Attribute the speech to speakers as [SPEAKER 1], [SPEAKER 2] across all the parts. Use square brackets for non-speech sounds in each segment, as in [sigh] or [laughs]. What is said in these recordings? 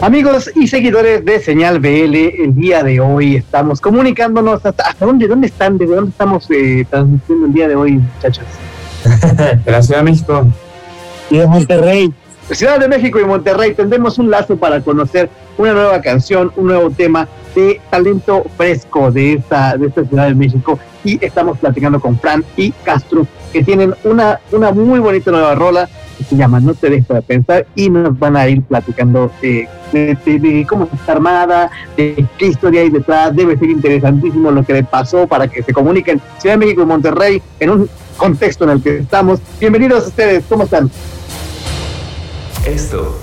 [SPEAKER 1] Amigos y seguidores de Señal BL, el día de hoy estamos comunicándonos hasta, dónde, dónde están, de dónde estamos eh, transmitiendo el día de hoy, muchachos. [laughs]
[SPEAKER 2] de la Ciudad de México
[SPEAKER 1] y de Monterrey. Ciudad de México y Monterrey tendremos un lazo para conocer una nueva canción, un nuevo tema de talento fresco de esta, de esta Ciudad de México y estamos platicando con Fran y Castro que tienen una, una muy bonita nueva rola que se llama No te dejo de pensar y nos van a ir platicando eh, de, cómo está armada, de qué historia hay detrás. Debe ser interesantísimo lo que le pasó para que se comuniquen Ciudad de México y Monterrey en un contexto en el que estamos. Bienvenidos a ustedes, ¿cómo están?
[SPEAKER 3] Esto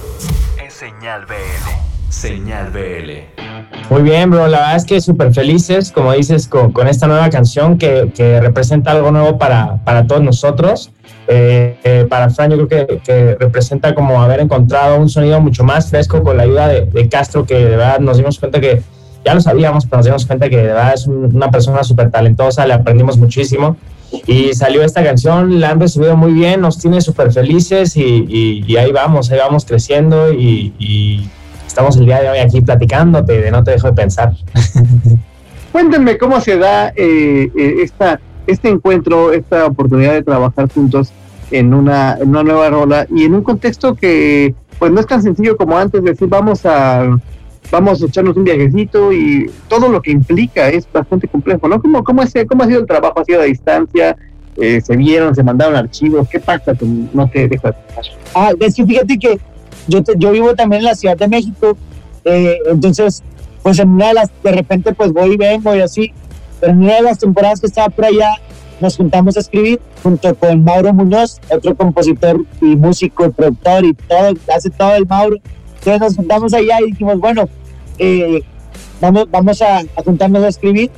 [SPEAKER 3] es Señal BL. Señal BL.
[SPEAKER 2] Muy bien, bro. La verdad es que súper felices, como dices, con, con, esta nueva canción que, representa algo nuevo para, para todos nosotros. Eh, eh, para Fran yo creo que, representa como haber encontrado un sonido mucho más fresco con la ayuda de, Castro, que de verdad nos dimos cuenta que, ya lo sabíamos, pero nos dimos cuenta que de verdad es una persona súper talentosa, le aprendimos muchísimo. Y salió esta canción, la han recibido muy bien, nos tiene súper felices y, ahí vamos, ahí vamos creciendo y estamos el día de hoy aquí platicándote de No te dejo de pensar. [laughs]
[SPEAKER 1] Cuéntenme cómo se da eh, eh, esta, este encuentro, esta oportunidad de trabajar juntos en una, en una nueva rola y en un contexto que pues no es tan sencillo como antes decir vamos a vamos a echarnos un viajecito y todo lo que implica es bastante complejo, ¿no? ¿Cómo, cómo, es, cómo ha sido el trabajo? ¿Ha sido a distancia? Eh, ¿Se vieron? ¿Se mandaron archivos? ¿Qué pasa? No te dejo de pensar.
[SPEAKER 4] Ah, es que fíjate que yo, yo vivo también en la Ciudad de México, eh, entonces, pues en una de las, repente, pues voy y vengo y así, pero en una de las temporadas que estaba por allá, nos juntamos a escribir junto con Mauro Muñoz, otro compositor y músico y productor y todo, hace todo el Mauro. Entonces nos juntamos allá y dijimos, bueno, eh, vamos, vamos a, juntarnos a escribir.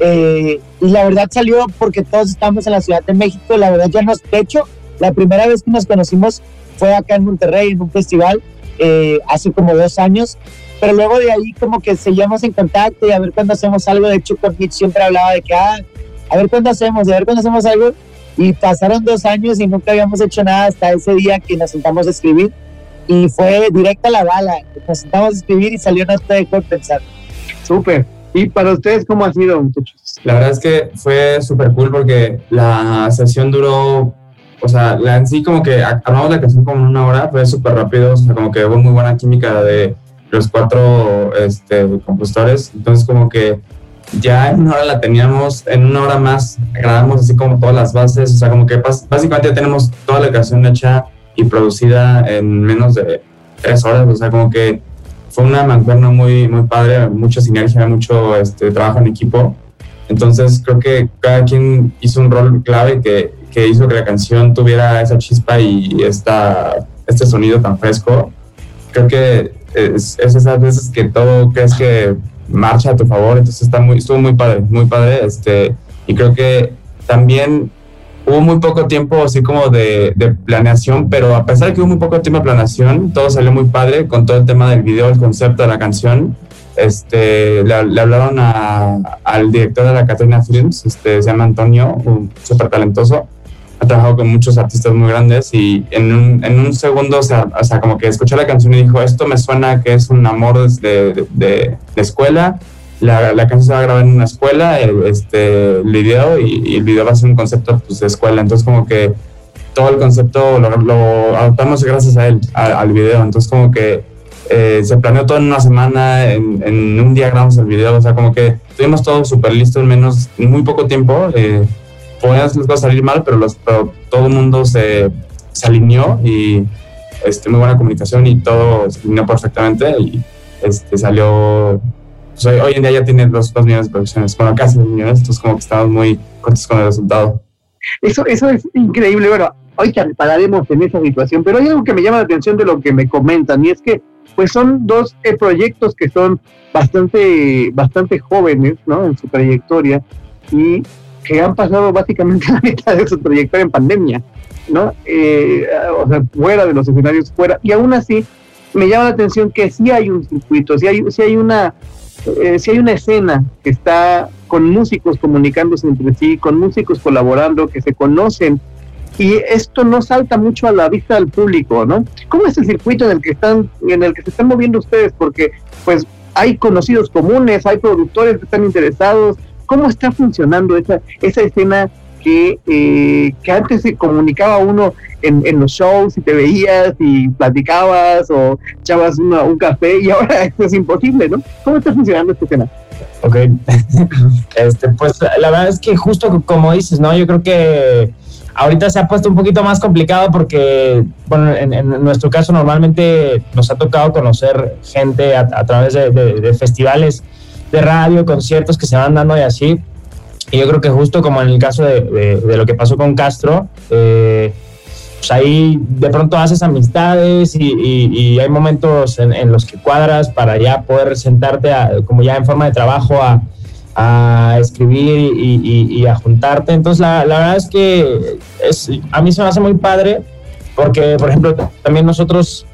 [SPEAKER 4] Eh, y la verdad salió porque todos estamos en la Ciudad de México, la verdad ya nos, de hecho, la primera vez que nos conocimos fue acá en Monterrey en un festival eh, hace como dos años, pero luego de ahí como que seguíamos en contacto y a ver cuándo hacemos algo. De hecho, con siempre hablaba de que, ah, a ver cuándo hacemos, a ver cuándo hacemos algo. Y pasaron dos años y nunca habíamos hecho nada hasta ese día que nos sentamos a escribir. Y fue directa la bala. Nos sentamos a escribir y salió nuestra de pensar.
[SPEAKER 1] Súper. ¿Y para ustedes cómo ha sido, muchachos?
[SPEAKER 2] La verdad es que fue súper cool porque la sesión duró o sea, la, en sí como que armamos la canción como en una hora, fue súper rápido, o sea, como que hubo muy buena química de los cuatro este, compositores, entonces como que ya en una hora la teníamos, en una hora más grabamos así como todas las bases, o sea, como que básicamente ya tenemos toda la canción hecha y producida en menos de tres horas, o sea, como que fue una mancuerna muy, muy padre, mucha sinergia, mucho este, trabajo en equipo. Entonces creo que cada quien hizo un rol clave que que hizo que la canción tuviera esa chispa y esta, este sonido tan fresco. Creo que es, esas veces que todo crees que marcha a tu favor, entonces está muy, estuvo muy padre, muy padre. Este, y creo que también hubo muy poco tiempo así como de, de, planeación, pero a pesar de que hubo muy poco tiempo de planeación, todo salió muy padre con todo el tema del video, el concepto de la canción. Este, le, hablaron al director de la Catrina Films, este, se llama Antonio, súper talentoso ha trabajado con muchos artistas muy grandes y en un, en un segundo, o sea, como que escuchó la canción y dijo, esto me suena que es un amor de, de, escuela, la, la, canción se va a grabar en una escuela, el, este, el video, y, el video va a ser un concepto pues, de escuela, entonces como que todo el concepto lo, adoptamos gracias a él, al video, entonces como que eh, se planeó todo en una semana, en, en, un día grabamos el video, o sea, como que tuvimos todo súper listo en menos, en muy poco tiempo, eh, podían las cosas salir mal, pero, los, todo el mundo se, se, alineó y este, muy buena comunicación y todo se alineó perfectamente y este, salió, pues, hoy, en día ya tiene dos, dos millones de producciones, bueno, casi dos millones, entonces como que estamos muy contentos con el resultado.
[SPEAKER 1] Eso, eso es increíble, bueno, hoy pararemos en esa situación, pero hay algo que me llama la atención de lo que me comentan y es que pues son dos eh, proyectos que son bastante, bastante jóvenes, ¿no? En su trayectoria y que han pasado básicamente [laughs] la mitad de su trayectoria en pandemia, ¿no? Eh, o sea, fuera de los escenarios, fuera. Y aún así, me llama la atención que sí hay un circuito, sí hay, sí hay una eh, hay una escena que está con músicos comunicándose entre sí, con músicos colaborando, que se conocen y esto no salta mucho a la vista del público, ¿no? ¿Cómo es el circuito en el que están, en el que se están moviendo ustedes? Porque, pues, hay conocidos comunes, hay productores que están interesados. ¿Cómo está funcionando esa, esa escena que, eh, que antes se comunicaba uno en, en, los shows y te veías y platicabas o echabas un café y [laughs] ahora esto es imposible, ¿no? ¿Cómo está funcionando esta escena?
[SPEAKER 5] Ok, [laughs] este, pues la verdad es que justo como dices, ¿no? Yo creo que ahorita se ha puesto un poquito más complicado porque, bueno, en, nuestro caso normalmente nos ha tocado conocer gente a, través de, festivales de radio, conciertos que se van dando y así. Y yo creo que justo como en el caso de, lo que pasó con Castro, eh, pues ahí de pronto haces amistades y, hay momentos en, los que cuadras para ya poder sentarte como ya en forma de trabajo a, a escribir y, a juntarte. Entonces, la, la, verdad es que es, a mí se me hace muy padre porque, por ejemplo, también nosotros,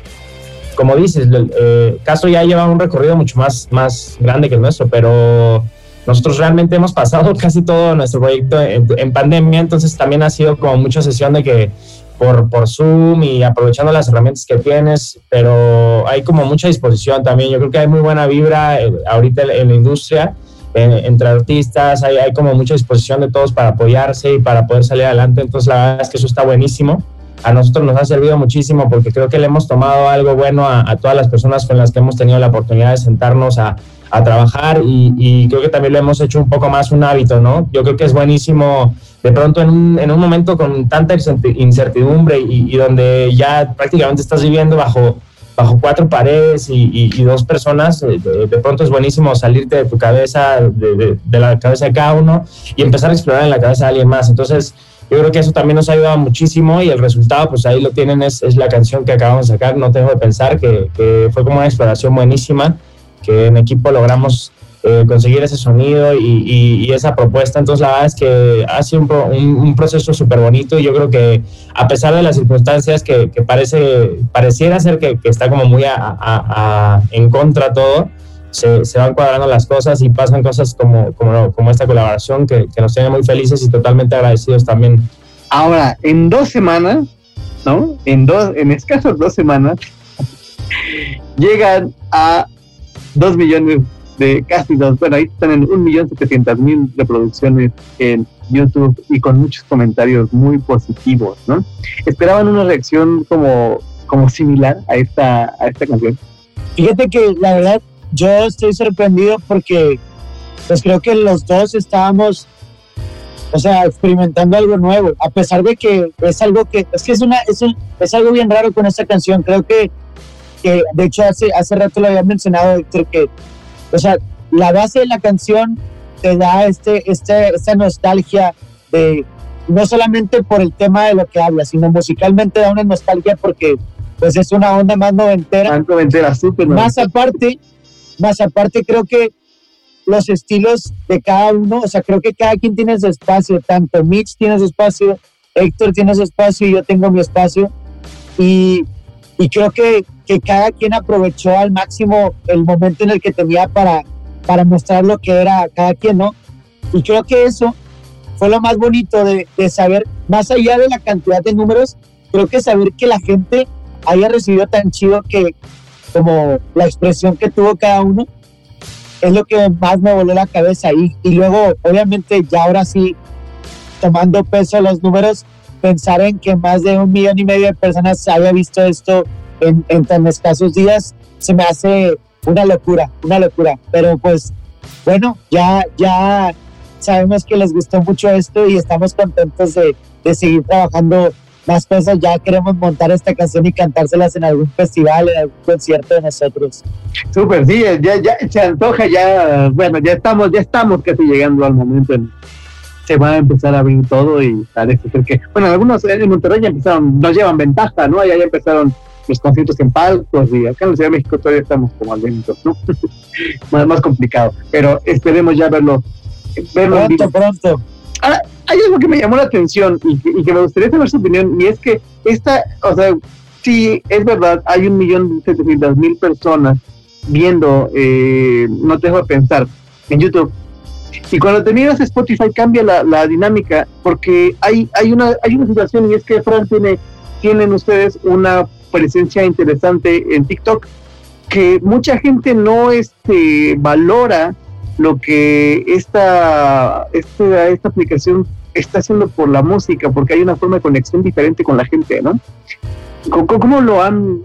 [SPEAKER 5] como dices, eh, Castro ya lleva un recorrido mucho más, más grande que el nuestro, pero nosotros realmente hemos pasado [laughs] casi todo nuestro proyecto en, pandemia, entonces también ha sido como mucha sesión de que por, por Zoom y aprovechando las herramientas que tienes, pero hay como mucha disposición también. Yo creo que hay muy buena vibra eh, ahorita en la industria entre artistas, hay, hay como mucha disposición de todos para apoyarse y para poder salir adelante, entonces la verdad es que eso está buenísimo. A nosotros nos ha servido muchísimo porque creo que le hemos tomado algo bueno a, todas las personas con las que hemos tenido la oportunidad de sentarnos a, trabajar y, creo que también lo hemos hecho un poco más un hábito, ¿no? Yo creo que es buenísimo de pronto en un, en un momento con tanta incertidumbre y, donde ya prácticamente estás viviendo bajo cuatro paredes y, dos personas, eh, de, pronto es buenísimo salirte de tu cabeza, de, la cabeza de cada uno y empezar a explorar en la cabeza de alguien más. Entonces, yo creo que eso también nos ha ayudado muchísimo y el resultado, pues ahí lo tienen, es, es la canción que acabamos de sacar, No Tengo de Pensar, que, que fue como una exploración buenísima, que en equipo logramos eh, conseguir ese sonido y, esa propuesta. Entonces, la verdad es que ha sido un, proceso súper bonito y yo creo que a pesar de las circunstancias que, parece, pareciera ser que, está como muy en contra todo, se, van cuadrando las cosas y pasan cosas como, como, como esta colaboración que, nos tiene muy felices y totalmente agradecidos también.
[SPEAKER 1] Ahora, en dos semanas, ¿no? En, dos, en escasos dos semanas, [laughs] llegan a dos millones de casi dos, bueno, ahí están en un millón setecientas mil reproducciones en YouTube y con muchos comentarios muy positivos, ¿no? ¿Esperaban una reacción como, como similar a esta, a esta canción?
[SPEAKER 4] Fíjate que la verdad yo estoy sorprendido porque pues creo que los dos estábamos o sea, experimentando algo nuevo, a pesar de que es algo que, es que es una, es, es algo bien raro con esta canción, creo que, que de hecho hace, hace rato lo había mencionado, Héctor, que o sea, la base de la canción te da este, este, esta nostalgia de no solamente por el tema de lo que habla, sino musicalmente da una nostalgia porque pues es una onda más noventera.
[SPEAKER 1] Más noventera, súper
[SPEAKER 4] Más aparte, más aparte creo que los estilos de cada uno, o sea, creo que cada quien tiene su espacio, tanto Mitch tiene su espacio, Héctor tiene su espacio y yo tengo mi espacio. Y y creo que, que cada quien aprovechó al máximo el momento en el que tenía para, para mostrar lo que era cada quien, ¿no? Y creo que eso fue lo más bonito de, de saber, más allá de la cantidad de números, creo que saber que la gente haya recibido tan chido que como la expresión que tuvo cada uno es lo que más me voló la cabeza y, y luego obviamente ya ahora sí tomando peso los números pensar en que más de un millón y medio de personas haya visto esto en, en tan escasos días, se me hace una locura, una locura. Pero pues bueno, ya, ya sabemos que les gustó mucho esto y estamos contentos de, de seguir trabajando más cosas. Ya queremos montar esta canción y cantárselas en algún festival, en algún concierto de nosotros.
[SPEAKER 1] Súper, sí, ya, ya se antoja, ya, bueno, ya estamos, ya estamos casi llegando al momento en, se va a empezar a abrir todo y parece ser que, bueno, algunos en Monterrey ya empezaron, nos llevan ventaja, ¿no? Allá ya empezaron los conciertos en palcos y acá en la Ciudad de México todavía estamos como al ¿no? [laughs] más, más complicado, pero esperemos ya verlo.
[SPEAKER 4] verlo pronto, pronto.
[SPEAKER 1] Ahora, hay algo que me llamó la atención y que, me gustaría saber su opinión y es que esta, o sea, sí, es verdad, hay un millón setecientas mil personas viendo, eh, no te dejo de pensar, en YouTube, Y cuando terminas Spotify cambia la, la dinámica porque hay, hay, una, hay una situación y es que Fran tiene, tienen ustedes una presencia interesante en TikTok que mucha gente no este, valora lo que esta, esta, esta aplicación está haciendo por la música, porque hay una forma de conexión diferente con la gente, ¿no? ¿Cómo, cómo lo han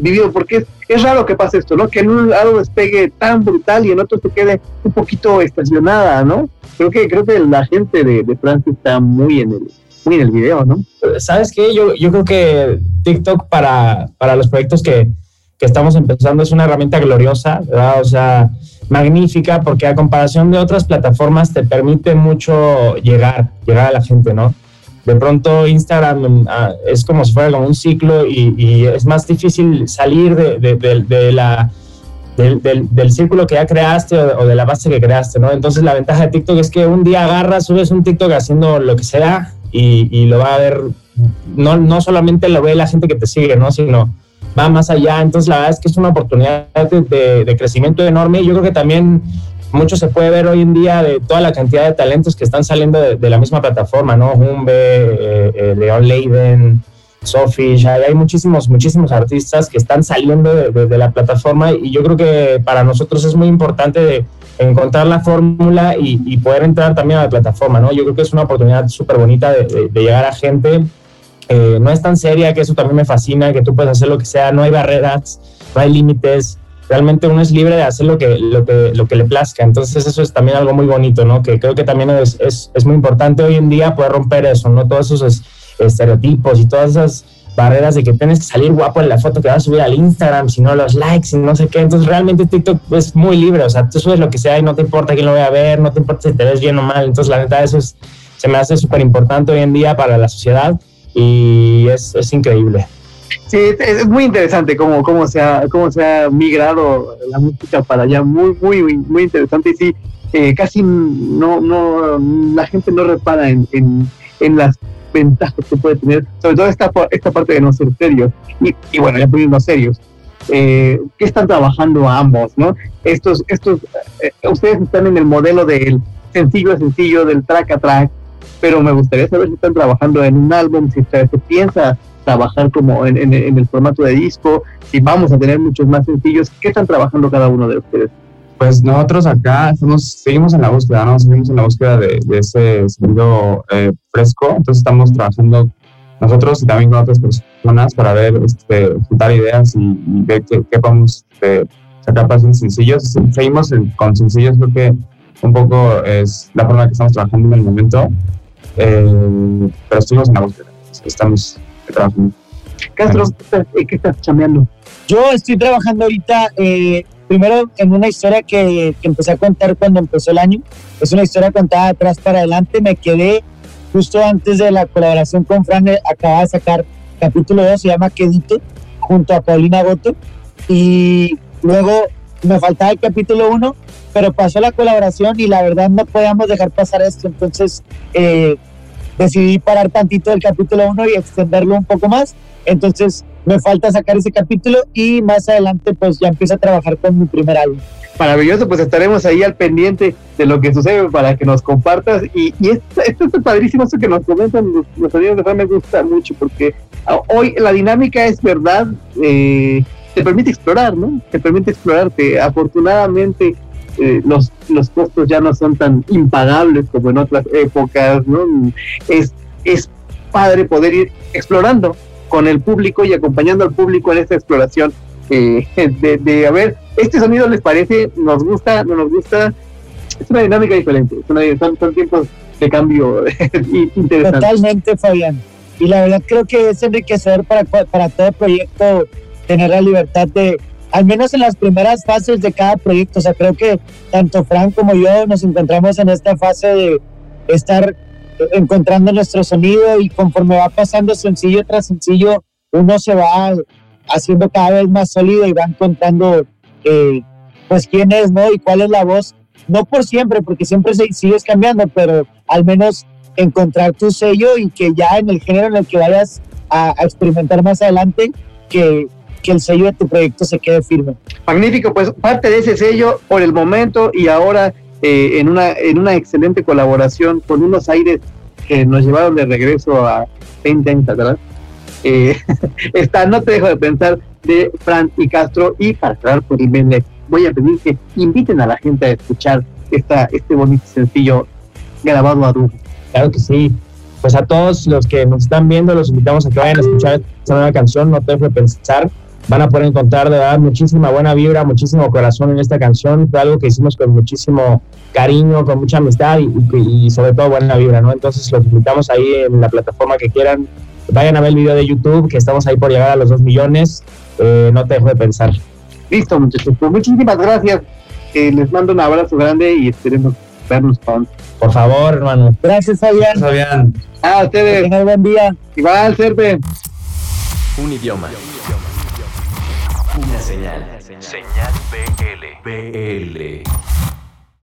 [SPEAKER 1] vivido? Porque es, es, raro que pase esto, ¿no? Que en un lado despegue tan brutal y en otro se quede un poquito estacionada, ¿no? Creo que creo que la gente de, de Francia está muy en el muy en el video, ¿no?
[SPEAKER 5] ¿Sabes qué? Yo, yo creo que TikTok para, para los proyectos que, que estamos empezando es una herramienta gloriosa, ¿verdad? O sea, magnífica porque a comparación de otras plataformas te permite mucho llegar, llegar a la gente, ¿no? De pronto Instagram ah, es como si fuera como un ciclo y, es más difícil salir de, la, del, del, círculo que ya creaste o, o, de la base que creaste, ¿no? Entonces la ventaja de TikTok es que un día agarras, subes un TikTok haciendo lo que sea y, y lo va a ver, no, no solamente lo ve la gente que te sigue, ¿no? Sino va más allá. Entonces, la verdad es que es una oportunidad de, de, de, crecimiento enorme. Yo creo que también mucho se puede ver hoy en día de toda la cantidad de talentos que están saliendo de, de la misma plataforma, ¿no? Humbe, eh, eh, Leon Leiden, Sophie, hay, muchísimos, muchísimos artistas que están saliendo de, de, la plataforma y yo creo que para nosotros es muy importante encontrar la fórmula y, y, poder entrar también a la plataforma, ¿no? Yo creo que es una oportunidad súper bonita de, llegar a gente eh, no es tan seria, que eso también me fascina, que tú puedes hacer lo que sea, no hay barreras, no hay límites, realmente uno es libre de hacer lo que, lo que, lo que le plazca. Entonces eso es también algo muy bonito, ¿no? Que creo que también es, es, muy importante hoy en día poder romper eso, ¿no? Todos esos estereotipos y todas esas barreras de que tienes que salir guapo en la foto que vas a subir al Instagram, si no los likes y no sé qué. Entonces realmente TikTok es muy libre, o sea, tú subes lo que sea y no te importa quién lo vaya a ver, no te importa si te ves bien o mal. Entonces la neta eso es, se me hace súper importante hoy en día para la sociedad y es, es increíble.
[SPEAKER 1] Sí, es muy interesante cómo, cómo, se ha, cómo se ha migrado la música para allá, muy, muy, muy interesante. Y sí, eh, casi no, no, la gente no repara en, en, en, las ventajas que puede tener, sobre todo esta, esta parte de no ser serios. Y, y bueno, ya poniendo serios, eh, ¿qué están trabajando ambos? ¿no? Estos, estos, eh, ustedes están en el modelo del sencillo a sencillo, del track a track, pero me gustaría saber si están trabajando en un álbum, si se, piensa trabajar como en, en, el formato de disco, si vamos a tener muchos más sencillos, ¿qué están trabajando cada uno de ustedes?
[SPEAKER 2] Pues nosotros acá seguimos en la búsqueda, ¿no? Seguimos en la búsqueda de, ese sonido eh, fresco, entonces estamos trabajando nosotros y también con otras personas para ver, este, juntar ideas y, ver qué, podemos este, sacar para sencillos. Seguimos con sencillos, creo que un poco es la forma que estamos trabajando en el momento, eh, pero estuvimos en la búsqueda, estamos trabajando.
[SPEAKER 1] Castro, ¿qué estás chameando?
[SPEAKER 4] Yo estoy trabajando ahorita, eh, primero en una historia que, que, empecé a contar cuando empezó el año. Es una historia contada de atrás para adelante. Me quedé justo antes de la colaboración con Fran, acaba de sacar capítulo 2, se llama Quedito, junto a Paulina Goto. Y luego me faltaba el capítulo 1, pero pasó la colaboración y la verdad no podíamos dejar pasar esto. Entonces eh, decidí parar tantito el capítulo 1 y extenderlo un poco más. Entonces me falta sacar ese capítulo y más adelante pues ya empiezo a trabajar con mi primer álbum.
[SPEAKER 1] Maravilloso, pues estaremos ahí al pendiente de lo que sucede para que nos compartas. Y, esto, esto es padrísimo, eso que nos comentan los, los amigos de me gusta mucho porque hoy la dinámica es verdad, eh, te permite explorar, ¿no? Te permite explorarte. Afortunadamente eh, los, los costos ya no son tan impagables como en otras épocas, ¿no? Es, es padre poder ir explorando con el público y acompañando al público en esta exploración eh, de, de, a ver, este sonido les parece, nos gusta, no nos gusta, es una dinámica diferente, es una, son, son tiempos de cambio [laughs] interesantes.
[SPEAKER 4] Totalmente, Fabián. Y la verdad creo que es enriquecedor para, para todo proyecto tener la libertad de, al menos en las primeras fases de cada proyecto, o sea, creo que tanto Frank como yo nos encontramos en esta fase de estar encontrando nuestro sonido y conforme va pasando sencillo tras sencillo, uno se va haciendo cada vez más sólido y va encontrando eh, pues quién es, ¿no? Y cuál es la voz, no por siempre, porque siempre sigues cambiando, pero al menos encontrar tu sello y que ya en el género en el que vayas a experimentar más adelante, que, que el sello de tu proyecto se quede firme.
[SPEAKER 1] Magnífico, pues parte de ese sello por el momento y ahora eh, en, una, en una excelente colaboración con unos aires que nos llevaron de regreso a 20 años atrás. Eh, [laughs] está No te dejo de pensar de Fran y Castro y para cerrar por el voy a pedir que inviten a la gente a escuchar esta, este bonito sencillo grabado a dúo.
[SPEAKER 5] Claro que sí. Pues a todos los que nos están viendo, los invitamos a que vayan a escuchar esta nueva canción, No te dejo de pensar. Van a poder encontrar de verdad muchísima buena vibra, muchísimo corazón en esta canción. Fue algo que hicimos con muchísimo cariño, con mucha amistad y, sobre todo buena vibra, ¿no? Entonces los invitamos ahí en la plataforma que quieran. Vayan a ver el video de YouTube, que estamos ahí por llegar a los dos millones. Eh, no te dejo de pensar.
[SPEAKER 1] Listo, muchachos. Pues muchísimas gracias. Eh, les mando un abrazo grande y esperemos vernos pronto.
[SPEAKER 5] Por favor, hermano.
[SPEAKER 4] Gracias, Fabián.
[SPEAKER 2] Fabián.
[SPEAKER 1] Ah, ustedes.
[SPEAKER 4] Tengan buen día.
[SPEAKER 1] Igual, Serpe.
[SPEAKER 3] Un idioma. Señal. Señal BL. BL.